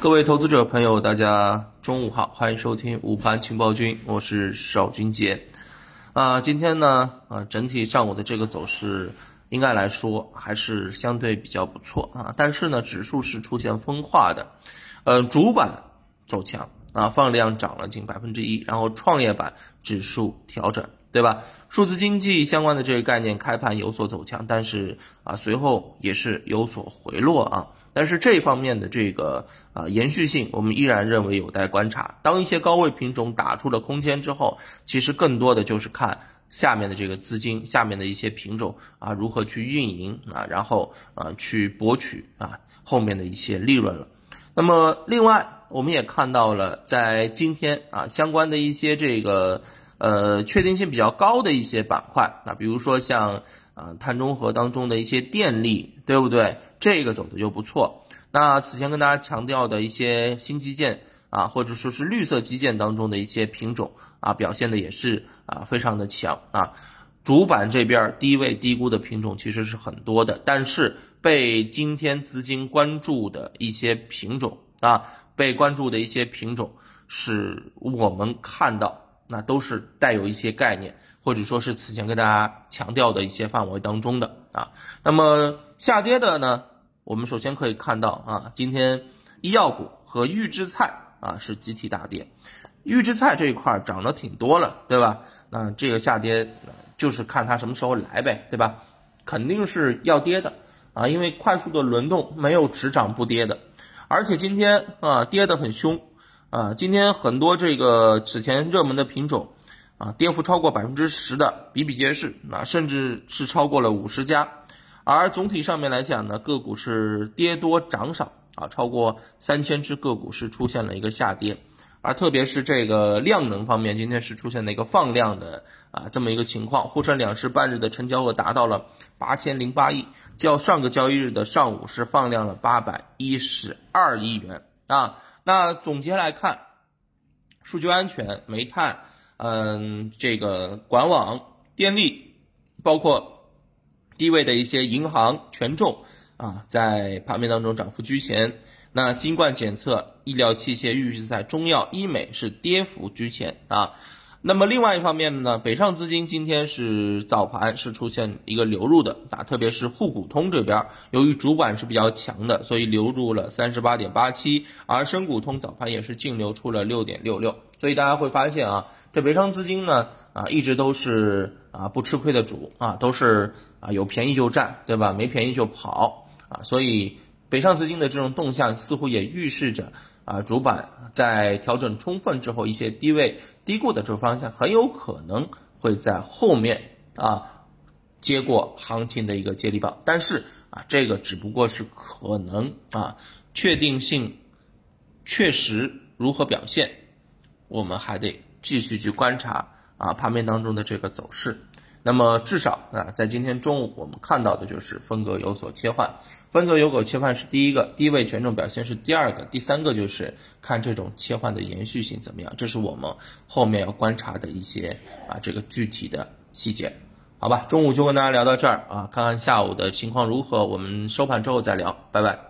各位投资者朋友，大家中午好，欢迎收听午盘情报君，我是邵军杰。啊，今天呢，啊，整体上午的这个走势应该来说还是相对比较不错啊，但是呢，指数是出现分化的，呃，主板走强啊，放量涨了近百分之一，然后创业板指数调整，对吧？数字经济相关的这个概念开盘有所走强，但是啊，随后也是有所回落啊。但是这方面的这个啊延续性，我们依然认为有待观察。当一些高位品种打出了空间之后，其实更多的就是看下面的这个资金，下面的一些品种啊如何去运营啊，然后啊去博取啊后面的一些利润了。那么另外，我们也看到了在今天啊相关的一些这个呃确定性比较高的一些板块啊，比如说像。啊，碳中和当中的一些电力，对不对？这个走的就不错。那此前跟大家强调的一些新基建啊，或者说是绿色基建当中的一些品种啊，表现的也是啊非常的强啊。主板这边低位低估的品种其实是很多的，但是被今天资金关注的一些品种啊，被关注的一些品种，是我们看到。那都是带有一些概念，或者说是此前跟大家强调的一些范围当中的啊。那么下跌的呢，我们首先可以看到啊，今天医药股和预制菜啊是集体大跌，预制菜这一块涨得挺多了，对吧？那这个下跌就是看它什么时候来呗，对吧？肯定是要跌的啊，因为快速的轮动没有只涨不跌的，而且今天啊跌得很凶。啊，今天很多这个此前热门的品种，啊，跌幅超过百分之十的比比皆是，啊，甚至是超过了五十家。而总体上面来讲呢，个股是跌多涨少，啊，超过三千只个股是出现了一个下跌。而特别是这个量能方面，今天是出现了一个放量的啊这么一个情况，沪深两市半日的成交额达到了八千零八亿，较上个交易日的上午是放量了八百一十二亿元啊。那总结来看，数据安全、煤炭，嗯，这个管网、电力，包括低位的一些银行、权重啊，在盘面当中涨幅居前。那新冠检测、医疗器械、预制菜、中药、医美是跌幅居前啊。那么另外一方面呢，北上资金今天是早盘是出现一个流入的啊，特别是沪股通这边，由于主板是比较强的，所以流入了三十八点八七，而深股通早盘也是净流出了六点六六，所以大家会发现啊，这北上资金呢啊一直都是啊不吃亏的主啊，都是啊有便宜就占，对吧？没便宜就跑啊，所以北上资金的这种动向似乎也预示着。啊，主板在调整充分之后，一些低位低估的这个方向很有可能会在后面啊接过行情的一个接力棒，但是啊，这个只不过是可能啊，确定性确实如何表现，我们还得继续去观察啊盘面当中的这个走势。那么至少啊，在今天中午我们看到的就是风格有所切换，分则有所切换是第一个，低位权重表现是第二个，第三个就是看这种切换的延续性怎么样，这是我们后面要观察的一些啊这个具体的细节，好吧，中午就跟大家聊到这儿啊，看看下午的情况如何，我们收盘之后再聊，拜拜。